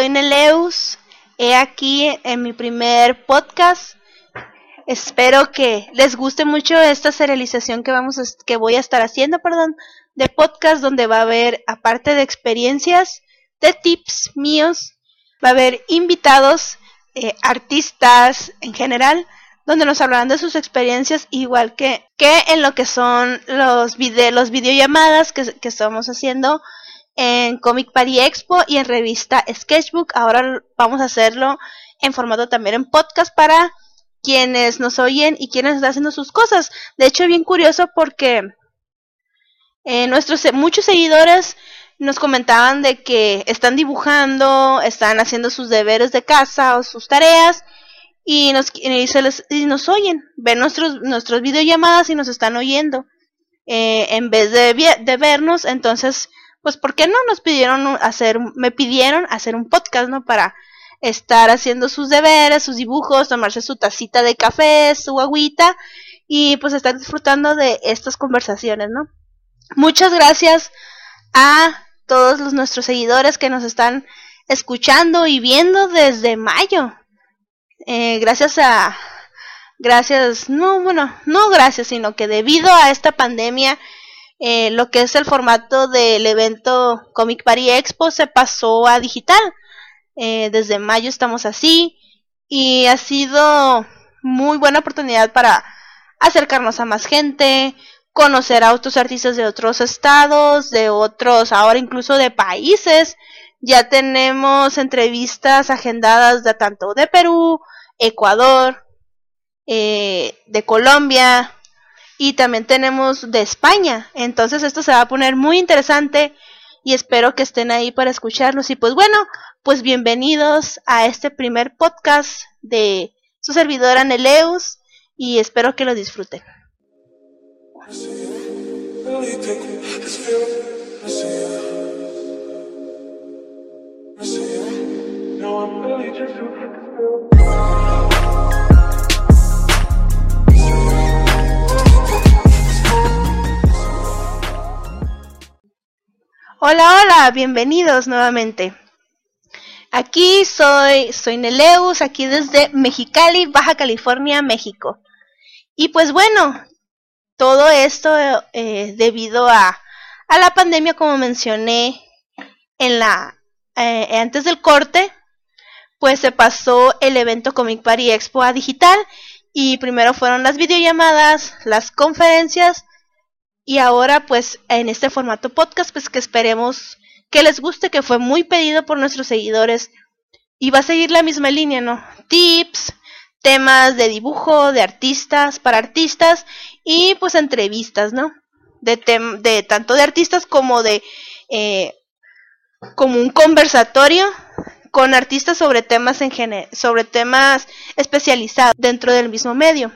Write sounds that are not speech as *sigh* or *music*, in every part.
soy Neleus. He aquí en mi primer podcast. Espero que les guste mucho esta serialización que vamos a, que voy a estar haciendo, perdón, de podcast donde va a haber aparte de experiencias, de tips míos, va a haber invitados, eh, artistas en general, donde nos hablarán de sus experiencias igual que, que en lo que son los, video, los videollamadas que, que estamos haciendo en Comic Party Expo y en revista Sketchbook. Ahora vamos a hacerlo en formato también en podcast para quienes nos oyen y quienes están haciendo sus cosas. De hecho, bien curioso porque eh, nuestros muchos seguidores nos comentaban de que están dibujando, están haciendo sus deberes de casa o sus tareas y nos, y nos oyen, ven nuestros, nuestros videollamadas y nos están oyendo eh, en vez de vernos. Entonces, pues ¿por qué no nos pidieron hacer, me pidieron hacer un podcast, ¿no? Para estar haciendo sus deberes, sus dibujos, tomarse su tacita de café, su agüita y pues estar disfrutando de estas conversaciones, ¿no? Muchas gracias a todos los, nuestros seguidores que nos están escuchando y viendo desde mayo. Eh, gracias a, gracias, no, bueno, no gracias, sino que debido a esta pandemia eh, lo que es el formato del evento Comic Party Expo se pasó a digital. Eh, desde mayo estamos así y ha sido muy buena oportunidad para acercarnos a más gente, conocer a otros artistas de otros estados, de otros, ahora incluso de países. Ya tenemos entrevistas agendadas de tanto de Perú, Ecuador, eh, de Colombia, y también tenemos de España. Entonces esto se va a poner muy interesante y espero que estén ahí para escucharnos. Y pues bueno, pues bienvenidos a este primer podcast de su servidora Neleus y espero que lo disfruten. Hola, hola, bienvenidos nuevamente. Aquí soy, soy Neleus, aquí desde Mexicali, Baja California, México. Y pues bueno, todo esto eh, debido a, a, la pandemia, como mencioné en la eh, antes del corte, pues se pasó el evento Comic Party Expo a digital y primero fueron las videollamadas, las conferencias y ahora pues en este formato podcast pues que esperemos que les guste, que fue muy pedido por nuestros seguidores y va a seguir la misma línea, ¿no? Tips, temas de dibujo, de artistas, para artistas y pues entrevistas, ¿no? De, de tanto de artistas como de eh, como un conversatorio con artistas sobre temas en sobre temas especializados dentro del mismo medio.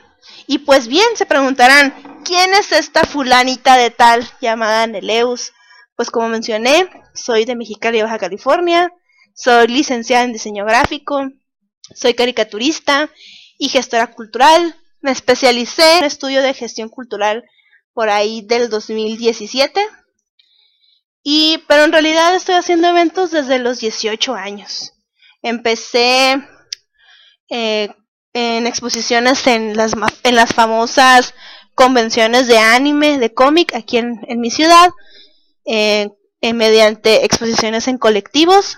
Y pues bien, se preguntarán, ¿quién es esta fulanita de tal llamada Neleus? Pues como mencioné, soy de Mexicali, Baja California, soy licenciada en diseño gráfico, soy caricaturista y gestora cultural. Me especialicé en estudio de gestión cultural por ahí del 2017. Y, pero en realidad estoy haciendo eventos desde los 18 años. Empecé eh, en exposiciones en las, en las famosas convenciones de anime, de cómic aquí en, mi ciudad, eh, mediante exposiciones en colectivos.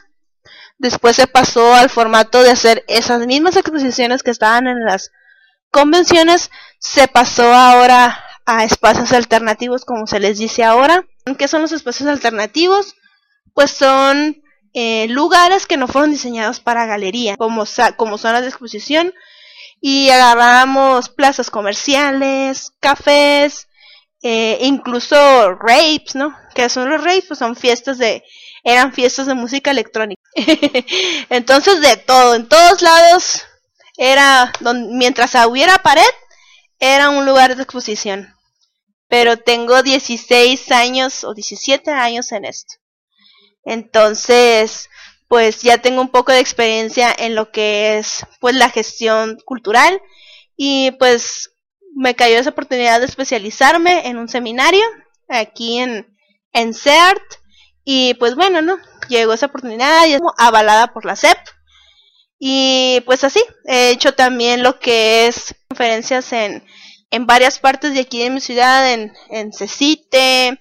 Después se pasó al formato de hacer esas mismas exposiciones que estaban en las convenciones, se pasó ahora a espacios alternativos, como se les dice ahora. ¿Qué son los espacios alternativos? Pues son eh, lugares que no fueron diseñados para galería, como, como zonas de exposición, y agarramos plazas comerciales, cafés, eh, incluso rapes, ¿no? Que son los rapes, pues son fiestas de, eran fiestas de música electrónica. *laughs* Entonces de todo, en todos lados era, donde, mientras hubiera pared, era un lugar de exposición. Pero tengo 16 años o 17 años en esto. Entonces, pues ya tengo un poco de experiencia en lo que es pues la gestión cultural y pues me cayó esa oportunidad de especializarme en un seminario aquí en, en CERT Y pues bueno, ¿no? Llegó esa oportunidad y es avalada por la SEP. Y pues así, he hecho también lo que es conferencias en, en varias partes de aquí de mi ciudad, en, en CECITE,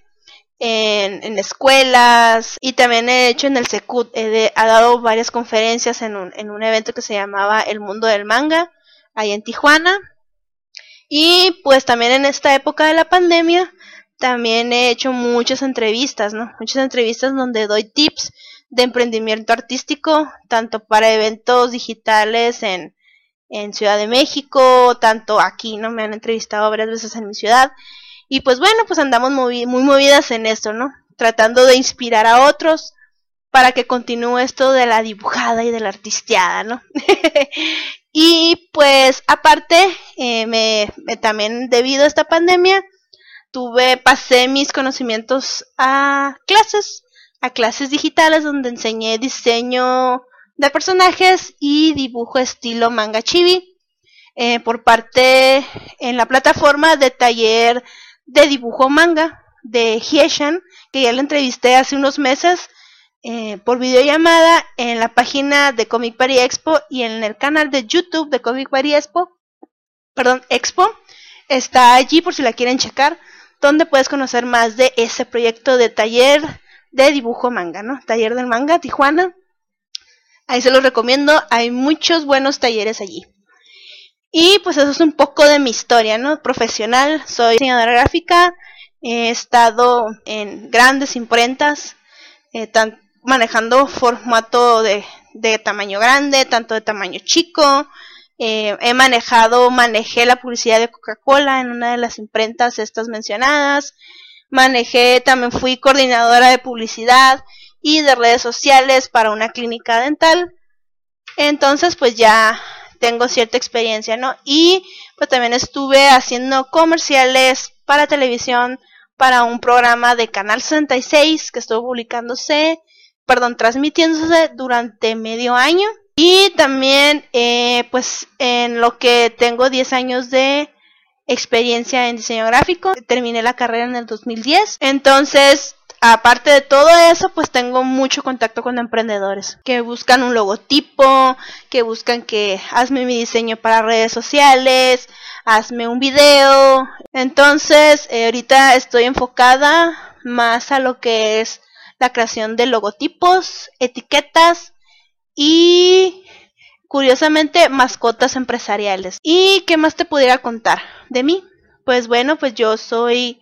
en, en, escuelas y también he hecho en el Secut, he, dado varias conferencias en un, en un evento que se llamaba El Mundo del Manga, ahí en Tijuana. Y pues también en esta época de la pandemia, también he hecho muchas entrevistas, ¿no? Muchas entrevistas donde doy tips de emprendimiento artístico, tanto para eventos digitales en, en Ciudad de México, tanto aquí, ¿no? Me han entrevistado varias veces en mi ciudad y pues bueno, pues andamos muy, movidas en esto, ¿no? Tratando de inspirar a otros para que continúe esto de la dibujada y de la artisteada, ¿no? *laughs* y pues aparte, eh, me, también debido a esta pandemia, tuve, pasé mis conocimientos a clases, a clases digitales donde enseñé diseño de personajes y dibujo estilo manga chibi eh, por parte en la plataforma de taller de dibujo manga de Hieshan, que ya la entrevisté hace unos meses eh, por videollamada en la página de Comic Party Expo y en el canal de YouTube de Comic Party Expo, perdón, Expo, está allí por si la quieren checar, donde puedes conocer más de ese proyecto de taller de dibujo manga, ¿no? Taller del manga Tijuana. Ahí se los recomiendo, hay muchos buenos talleres allí. Y pues eso es un poco de mi historia, ¿no? Profesional, soy diseñadora gráfica, he estado en grandes imprentas, eh, manejando formato de, de, tamaño grande, tanto de tamaño chico. Eh, he manejado, manejé la publicidad de Coca-Cola en una de las imprentas estas mencionadas. Manejé, también fui coordinadora de publicidad y de redes sociales para una clínica dental. Entonces, pues ya tengo cierta experiencia, ¿no? Y pues también estuve haciendo comerciales para televisión para un programa de Canal 66 que estuvo publicándose, perdón, transmitiéndose durante medio año. Y también, eh, pues, en lo que tengo 10 años de experiencia en diseño gráfico, terminé la carrera en el 2010. Entonces, aparte de todo eso, pues tengo mucho contacto con emprendedores que buscan un logotipo, que buscan que hazme mi diseño para redes sociales, hazme un video. Entonces, eh, ahorita estoy enfocada más a lo que es la creación de logotipos, etiquetas y curiosamente mascotas empresariales. ¿Y qué más te pudiera contar de mí? Pues bueno, pues yo soy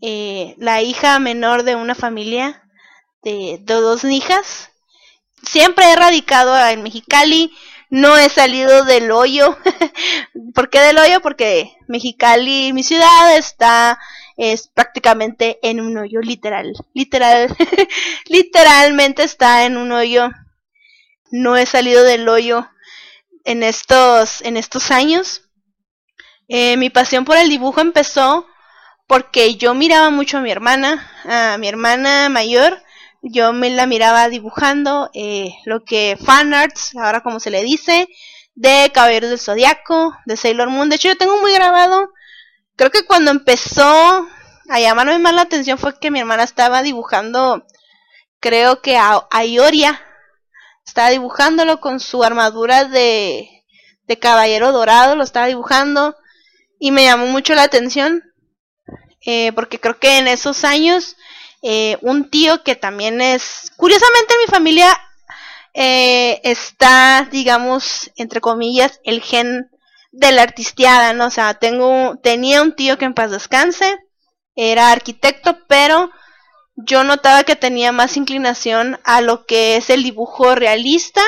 eh, la hija menor de una familia de, dos hijas. Siempre he radicado en Mexicali, no he salido del hoyo. *laughs* ¿Por qué del hoyo? Porque Mexicali, mi ciudad, está es prácticamente en un hoyo literal, literal, *laughs* literalmente está en un hoyo. No he salido del hoyo en estos, en estos años. Eh, mi pasión por el dibujo empezó porque yo miraba mucho a mi hermana, a mi hermana mayor, yo me la miraba dibujando eh, lo que fan arts, ahora como se le dice, de Caballeros del Zodiaco, de Sailor Moon. De hecho, yo tengo muy grabado, creo que cuando empezó a llamarme más la atención fue que mi hermana estaba dibujando, creo que a, a Ioria, estaba dibujándolo con su armadura de, de caballero dorado, lo estaba dibujando y me llamó mucho la atención eh, porque creo que en esos años eh, un tío que también es, curiosamente mi familia eh, está, digamos, entre comillas, el gen de la artisteada, ¿no? O sea, tengo, tenía un tío que en paz descanse, era arquitecto, pero yo notaba que tenía más inclinación a lo que es el dibujo realista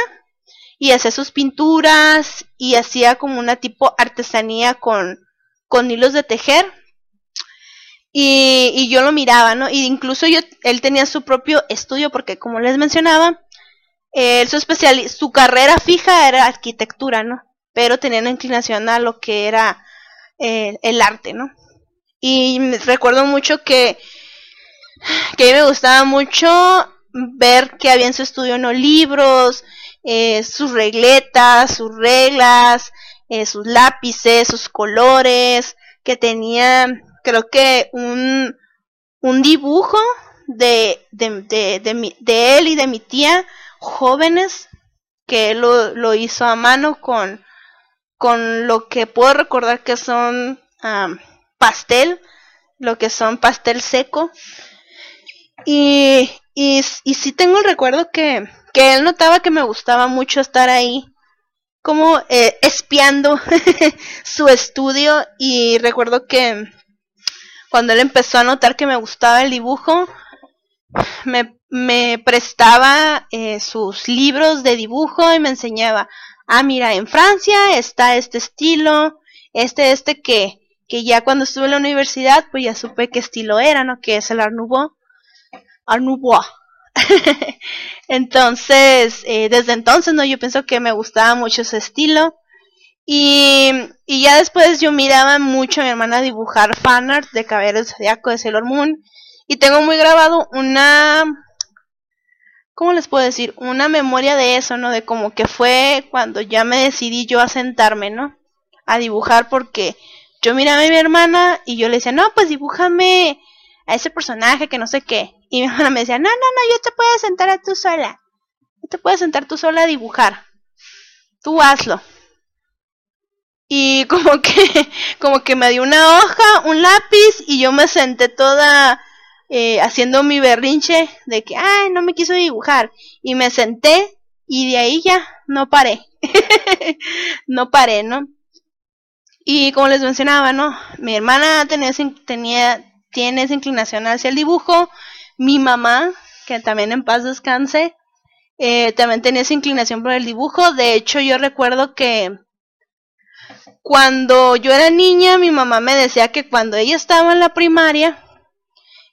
y hacía sus pinturas y hacía como una tipo artesanía con, con hilos de tejer y, y, yo lo miraba, ¿no? Y incluso yo, él tenía su propio estudio porque como les mencionaba, él su especial, su carrera fija era arquitectura, ¿no? Pero tenía una inclinación a lo que era eh, el arte, ¿no? Y recuerdo mucho que, que a mí me gustaba mucho ver que había en su estudio no libros, eh, sus regletas, sus reglas, eh, sus lápices, sus colores, que tenía creo que un, un dibujo de, de, de, él y de mi tía jóvenes que él lo, hizo a mano con, con lo que puedo recordar que son pastel, lo que son pastel seco. Y, y, y sí tengo el recuerdo que, que él notaba que me gustaba mucho estar ahí como eh, espiando *laughs* su estudio y recuerdo que cuando él empezó a notar que me gustaba el dibujo, me, prestaba eh, sus libros de dibujo y me enseñaba, ah, mira, en Francia está este estilo, este, este que, que ya cuando estuve en la universidad, pues ya supe qué estilo era, ¿no? Que es el. Art Nouveau. *laughs* entonces, eh, desde entonces, ¿no? Yo pienso que me gustaba mucho ese estilo. Y, y ya después yo miraba mucho a mi hermana dibujar fanart de Caballero del Zodiaco de Sailor Moon. Y tengo muy grabado una. ¿Cómo les puedo decir? Una memoria de eso, ¿no? De como que fue cuando ya me decidí yo a sentarme, ¿no? A dibujar porque yo miraba a mi hermana y yo le decía, no, pues dibújame a ese personaje que no sé qué. Y mi *laughs* hermana me decía, no, no, no, yo te puedo sentar a tú sola. Yo te puedes sentar tú sola a dibujar. Tú hazlo. Y como que, *laughs* como que me dio una hoja, un lápiz y yo me senté toda eh, haciendo mi berrinche de que, ay, no me quiso dibujar. Y me senté y de ahí ya no paré. *laughs* no paré, ¿no? Y como les mencionaba, ¿no? Mi hermana tenía, tenía, tiene esa inclinación hacia el dibujo. Mi mamá, que también en paz descanse, eh, también tenía esa inclinación por el dibujo. De hecho, yo recuerdo que cuando yo era niña, mi mamá me decía que cuando ella estaba en la primaria,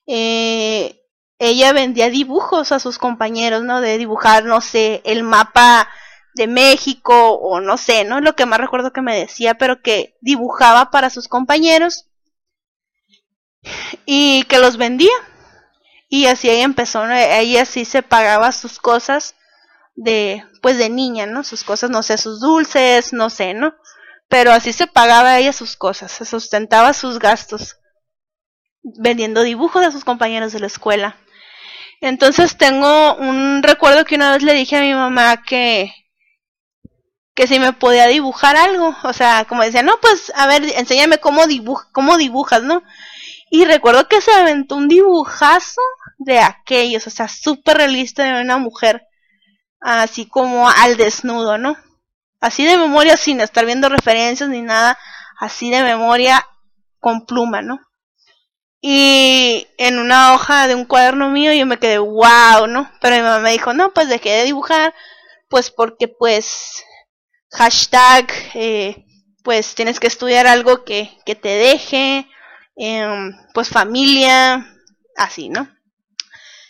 eh, ella vendía dibujos a sus compañeros, ¿no? De dibujar, no sé, el mapa de México o no sé, ¿no? Lo que más recuerdo que me decía, pero que dibujaba para sus compañeros y que los vendía. Y así ella empezó, ella sí se pagaba sus cosas de, pues de niña, ¿no? Sus cosas, no sé, sus dulces, no sé, ¿no? Pero así se pagaba ella sus cosas, se sustentaba sus gastos vendiendo dibujos a sus compañeros de la escuela. Entonces tengo un recuerdo que una vez le dije a mi mamá que que si me podía dibujar algo, o sea, como decía, no, pues a ver, enséñame cómo dibuj cómo dibujas, ¿no? Y recuerdo que se aventó un dibujazo de aquellos, o sea, súper realista de una mujer, así como al desnudo, ¿no? Así de memoria, sin estar viendo referencias ni nada, así de memoria con pluma, ¿no? Y en una hoja de un cuaderno mío yo me quedé, wow, ¿no? Pero mi mamá me dijo, no, pues dejé de dibujar, pues porque pues, hashtag, eh, pues tienes que estudiar algo que, que te deje, Em, pues familia, así, ¿no?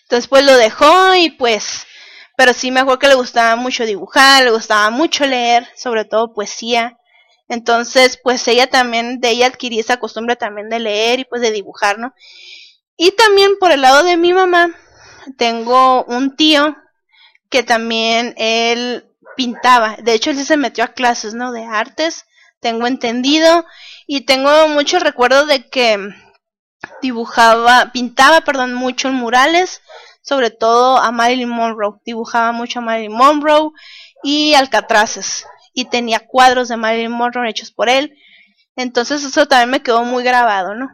Entonces pues lo dejó y pues, pero sí me acuerdo que le gustaba mucho dibujar, le gustaba mucho leer, sobre todo poesía. Entonces pues ella también, de ella adquirí esa costumbre también de leer y pues de dibujar, ¿no? Y también por el lado de mi mamá, tengo un tío que también él pintaba. De hecho, él sí se metió a clases, ¿no? De artes, tengo entendido. Y tengo mucho recuerdo de que dibujaba, pintaba, perdón, mucho en murales, sobre todo a Marilyn Monroe. Dibujaba mucho a Marilyn Monroe y Alcatraces. Y tenía cuadros de Marilyn Monroe hechos por él. Entonces eso también me quedó muy grabado, ¿no?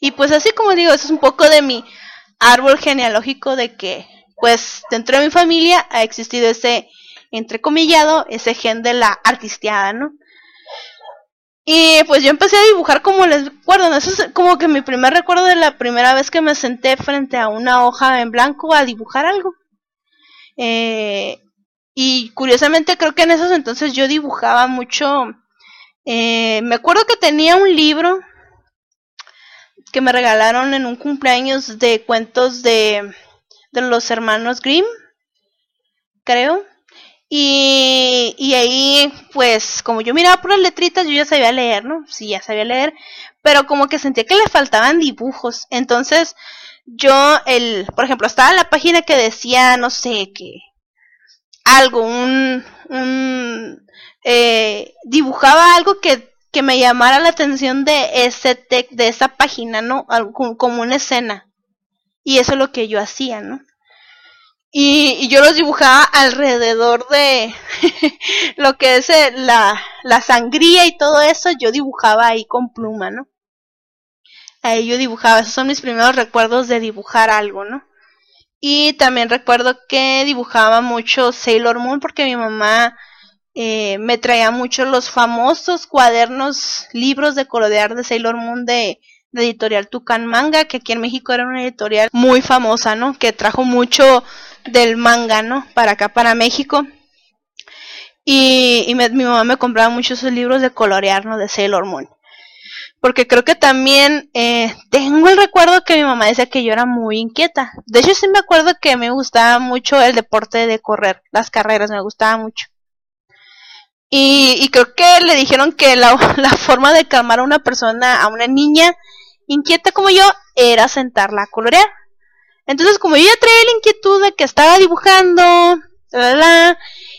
Y pues así como digo, eso es un poco de mi árbol genealógico de que, pues, dentro de mi familia ha existido ese, entrecomillado, ese gen de la artisteada, ¿no? Y pues yo empecé a dibujar como les recuerdo, eso es como que mi primer recuerdo de la primera vez que me senté frente a una hoja en blanco a dibujar algo. Eh, y curiosamente creo que en esos entonces yo dibujaba mucho. Eh, me acuerdo que tenía un libro que me regalaron en un cumpleaños de cuentos de, de los hermanos Grimm, creo. Y, y ahí, pues, como yo miraba por las letritas, yo ya sabía leer, ¿no? Sí, ya sabía leer, pero como que sentía que le faltaban dibujos. Entonces, yo, el, por ejemplo, estaba la página que decía, no sé, que algo, un, un, eh, dibujaba algo que, que me llamara la atención de ese tec, de esa página, ¿no? Algo, como una escena. Y eso es lo que yo hacía, ¿no? Y, yo los dibujaba alrededor de *laughs* lo que es eh, la, la sangría y todo eso, yo dibujaba ahí con pluma, ¿no? Ahí yo dibujaba, esos son mis primeros recuerdos de dibujar algo, ¿no? Y también recuerdo que dibujaba mucho Sailor Moon porque mi mamá eh, me traía mucho los famosos cuadernos, libros de colorear de Sailor Moon de, de editorial Tucan Manga, que aquí en México era una editorial muy famosa, ¿no? Que trajo mucho del manga, ¿no? Para acá, para México. Y, y mi mamá me compraba muchos libros de colorear, ¿no? De Sailor Moon. Porque creo que también eh, tengo el recuerdo que mi mamá decía que yo era muy inquieta. De hecho, sí me acuerdo que me gustaba mucho el deporte de correr, las carreras, me gustaba mucho. Y, y creo que le dijeron que la *laughs* forma de calmar a una persona, a una niña inquieta como yo, era sentarla a colorear. Entonces, como yo ya traía la inquietud de que estaba dibujando,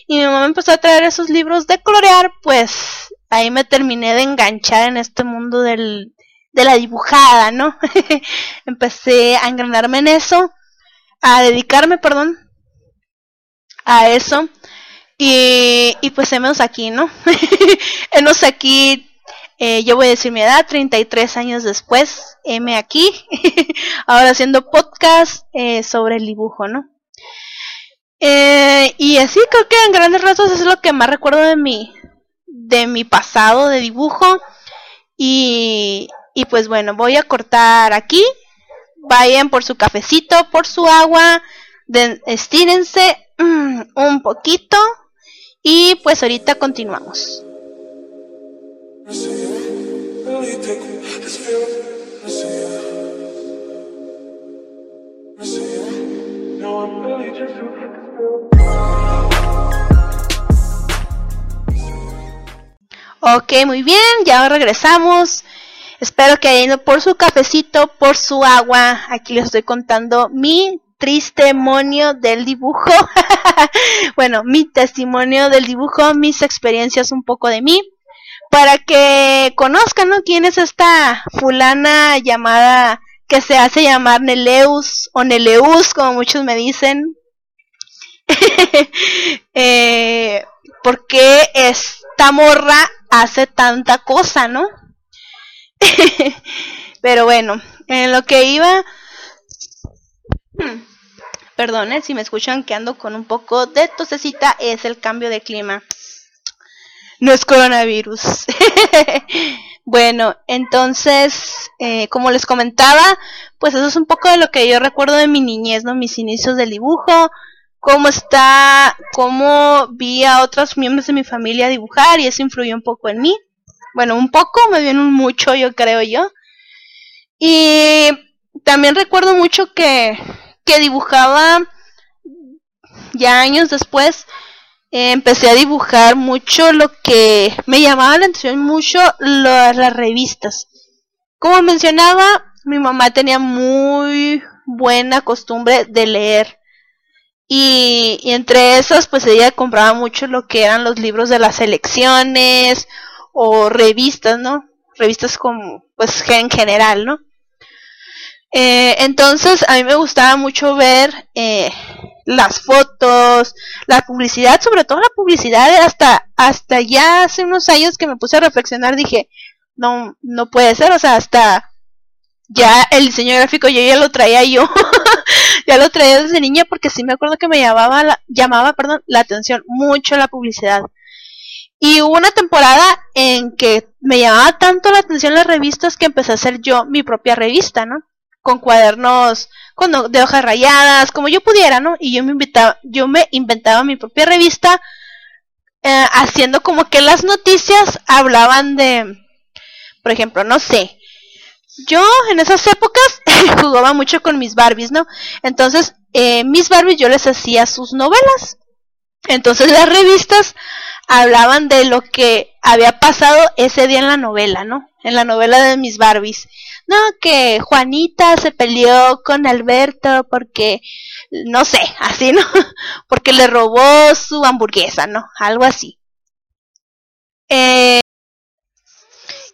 y mi mamá empezó a traer esos libros de colorear, pues ahí me terminé de enganchar en este mundo del, de la dibujada, ¿no? *laughs* Empecé a engranarme en eso, a dedicarme, perdón, a eso. Y, y pues hemos aquí, ¿no? *laughs* hemos aquí eh, yo voy a decir mi edad, 33 años después, M aquí, *laughs* ahora haciendo podcast eh, sobre el dibujo, ¿no? Eh, y así creo que en grandes rasgos es lo que más recuerdo de mi, de mi pasado de dibujo. Y, y pues bueno, voy a cortar aquí. Vayan por su cafecito, por su agua, estírense mm, un poquito y pues ahorita continuamos. Ok, muy bien, ya regresamos. Espero que hayan ido por su cafecito, por su agua. Aquí les estoy contando mi testimonio del dibujo. *laughs* bueno, mi testimonio del dibujo, mis experiencias un poco de mí para que conozcan, ¿no? ¿Quién es esta fulana llamada, que se hace llamar Neleus o Neleus, como muchos me dicen? *laughs* eh, ¿Por qué esta morra hace tanta cosa, no? *laughs* Pero bueno, en lo que iba... Perdone si me escuchan que ando con un poco de tosecita, es el cambio de clima no es coronavirus. *laughs* bueno, entonces, eh, como les comentaba, pues eso es un poco de lo que yo recuerdo de mi niñez, ¿no? Mis inicios del dibujo, cómo está, cómo vi a otros miembros de mi familia dibujar y eso influyó un poco en mí. Bueno, un poco, me viene un mucho, yo creo yo. Y también recuerdo mucho que, que dibujaba ya años después empecé a dibujar mucho lo que me llamaba la atención mucho las revistas. Como mencionaba, mi mamá tenía muy buena costumbre de leer. Y, y, entre esas, pues ella compraba mucho lo que eran los libros de las elecciones o revistas, ¿no? Revistas como, pues en general, ¿no? Eh, entonces, a mí me gustaba mucho ver eh, las fotos, la publicidad, sobre todo la publicidad, hasta, hasta ya hace unos años que me puse a reflexionar, dije, no, no puede ser, o sea, hasta ya el diseño gráfico yo ya lo traía yo, *laughs* ya lo traía desde niña porque sí me acuerdo que me llamaba, la, llamaba, perdón, la atención mucho la publicidad. Y hubo una temporada en que me llamaba tanto la atención las revistas que empecé a hacer yo mi propia revista, ¿no? Con cuadernos de hojas rayadas, como yo pudiera, ¿no? Y yo me invitaba, yo me inventaba mi propia revista, eh, haciendo como que las noticias hablaban de, por ejemplo, no sé, yo en esas épocas *laughs* jugaba mucho con mis Barbies, ¿no? Entonces, eh, mis Barbies yo les hacía sus novelas. Entonces las revistas hablaban de lo que había pasado ese día en la novela, ¿no? En la novela de mis Barbies no, que Juanita se peleó con Alberto porque, no sé, así, ¿no? *laughs* Porque le robó su hamburguesa, ¿no? Algo así. Eh,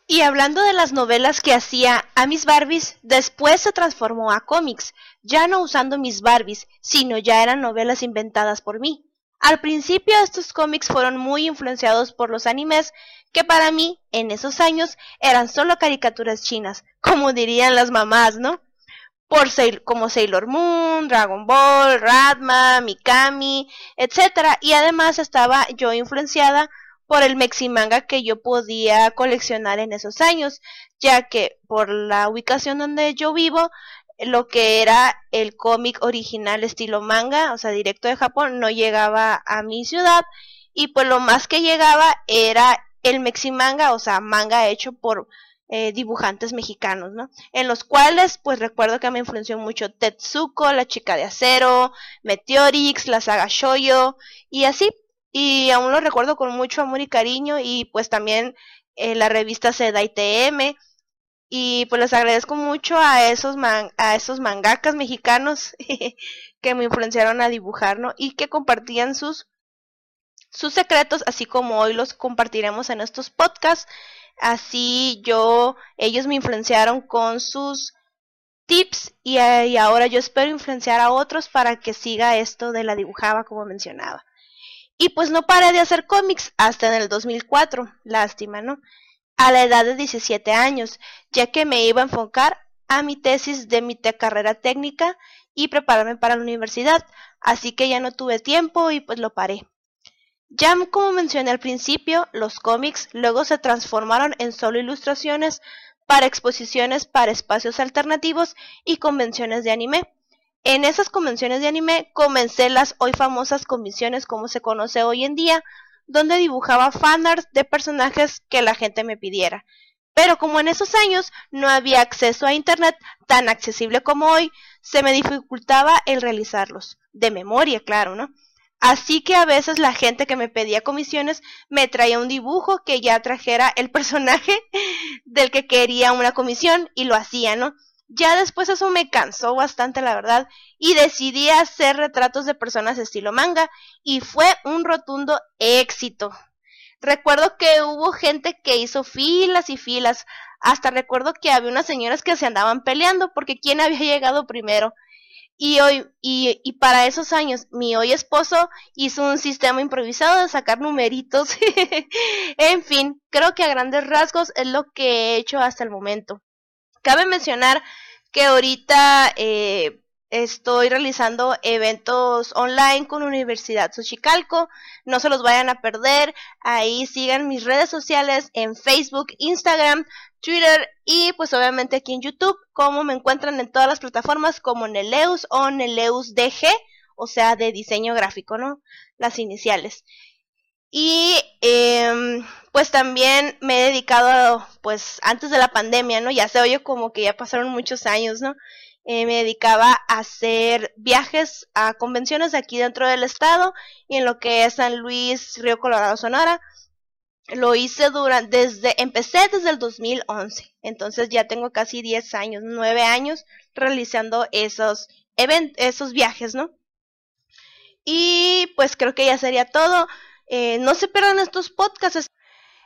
Y hablando de las novelas que hacía a mis Barbies, después se transformó a cómics, ya no usando mis Barbies, sino ya eran novelas inventadas por mí. Al principio estos cómics fueron muy influenciados por los animes, que para mí, en esos años, eran solo caricaturas chinas, *laughs* como dirían las mamás, ¿no? Por como Sailor Moon, Dragon Ball, Radma, Mikami, etc. Y además estaba yo influenciada por el meximanga que yo podía coleccionar en esos años, ya que por la ubicación donde yo vivo, lo que era el cómic original estilo manga, o sea, directo de Japón, no llegaba a mi ciudad y pues lo más que llegaba era el meximanga, o sea, manga hecho por eh, dibujantes mexicanos, ¿no? En los cuales, pues recuerdo que me influenció mucho Tetsuko, la chica de acero, Meteorix, la saga Shoyo y así. Y aún lo recuerdo con mucho amor y cariño y pues también eh, la revista Seda TM y pues les agradezco mucho a esos, a esos mangakas mexicanos *laughs* que me influenciaron a dibujar, ¿no? Y que compartían sus, sus secretos, así como hoy los compartiremos en estos podcasts. Así yo, ellos me influenciaron con sus tips y, y ahora yo espero influenciar a otros para que siga esto de la dibujaba como mencionaba. Y pues no paré de hacer cómics hasta en el 2004, lástima, ¿no? A la edad de 17 años, ya que me iba a enfocar a mi tesis de mi carrera técnica y prepararme para la universidad, así que ya no tuve tiempo y pues lo paré. Ya como mencioné al principio, los cómics luego se transformaron en solo ilustraciones para exposiciones para espacios alternativos y convenciones de anime. En esas convenciones de anime comencé las hoy famosas convenciones como se conoce hoy en día, donde dibujaba fanarts de personajes que la gente me pidiera. Pero como en esos años no había acceso a Internet tan accesible como hoy, se me dificultaba el realizarlos, de memoria, claro, ¿no? Así que a veces la gente que me pedía comisiones me traía un dibujo que ya trajera el *laughs* personaje del que quería una comisión y lo hacía, ¿no? Ya después eso me cansó bastante, la verdad, y decidí hacer retratos de personas estilo manga, y fue un rotundo éxito. Recuerdo que hubo gente que hizo filas y filas, hasta recuerdo que había unas señoras que se andaban peleando porque quién había llegado primero. Y hoy, y, y para esos años, mi hoy esposo hizo un sistema improvisado de sacar numeritos. *laughs* en fin, creo que a grandes rasgos es lo que he hecho hasta el momento. Cabe mencionar que ahorita eh, estoy realizando eventos online con Universidad Xochicalco. No se los vayan a perder. Ahí sigan mis redes sociales en Facebook, Instagram, Twitter y pues obviamente aquí en YouTube. Como me encuentran en todas las plataformas como Neleus o Neleus DG, o sea, de diseño gráfico, ¿no? Las iniciales. Y eh, pues también me he dedicado, pues antes de la pandemia, ¿no? Ya se oye como que ya pasaron muchos años, ¿no? Eh, me dedicaba a hacer viajes a convenciones aquí dentro del estado y en lo que es San Luis, Río Colorado, Sonora. Lo hice durante, desde, empecé desde el 2011, entonces ya tengo casi 10 años, 9 años realizando esos, event esos viajes, ¿no? Y pues creo que ya sería todo. Eh, no se pierdan estos podcasts.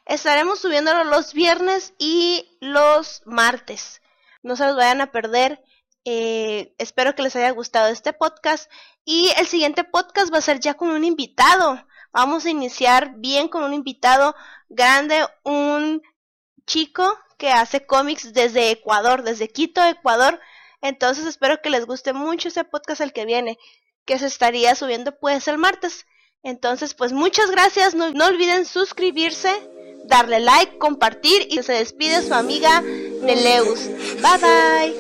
Estaremos subiéndolo los viernes y los martes. No se los vayan a perder. Eh, espero que les haya gustado este podcast. Y el siguiente podcast va a ser ya con un invitado. Vamos a iniciar bien con un invitado grande, un chico que hace cómics desde Ecuador, desde Quito, Ecuador. Entonces espero que les guste mucho ese podcast el que viene, que se estaría subiendo pues el martes. Entonces, pues muchas gracias. No, olviden suscribirse, darle like, compartir y se despide su amiga Neleus. Bye bye.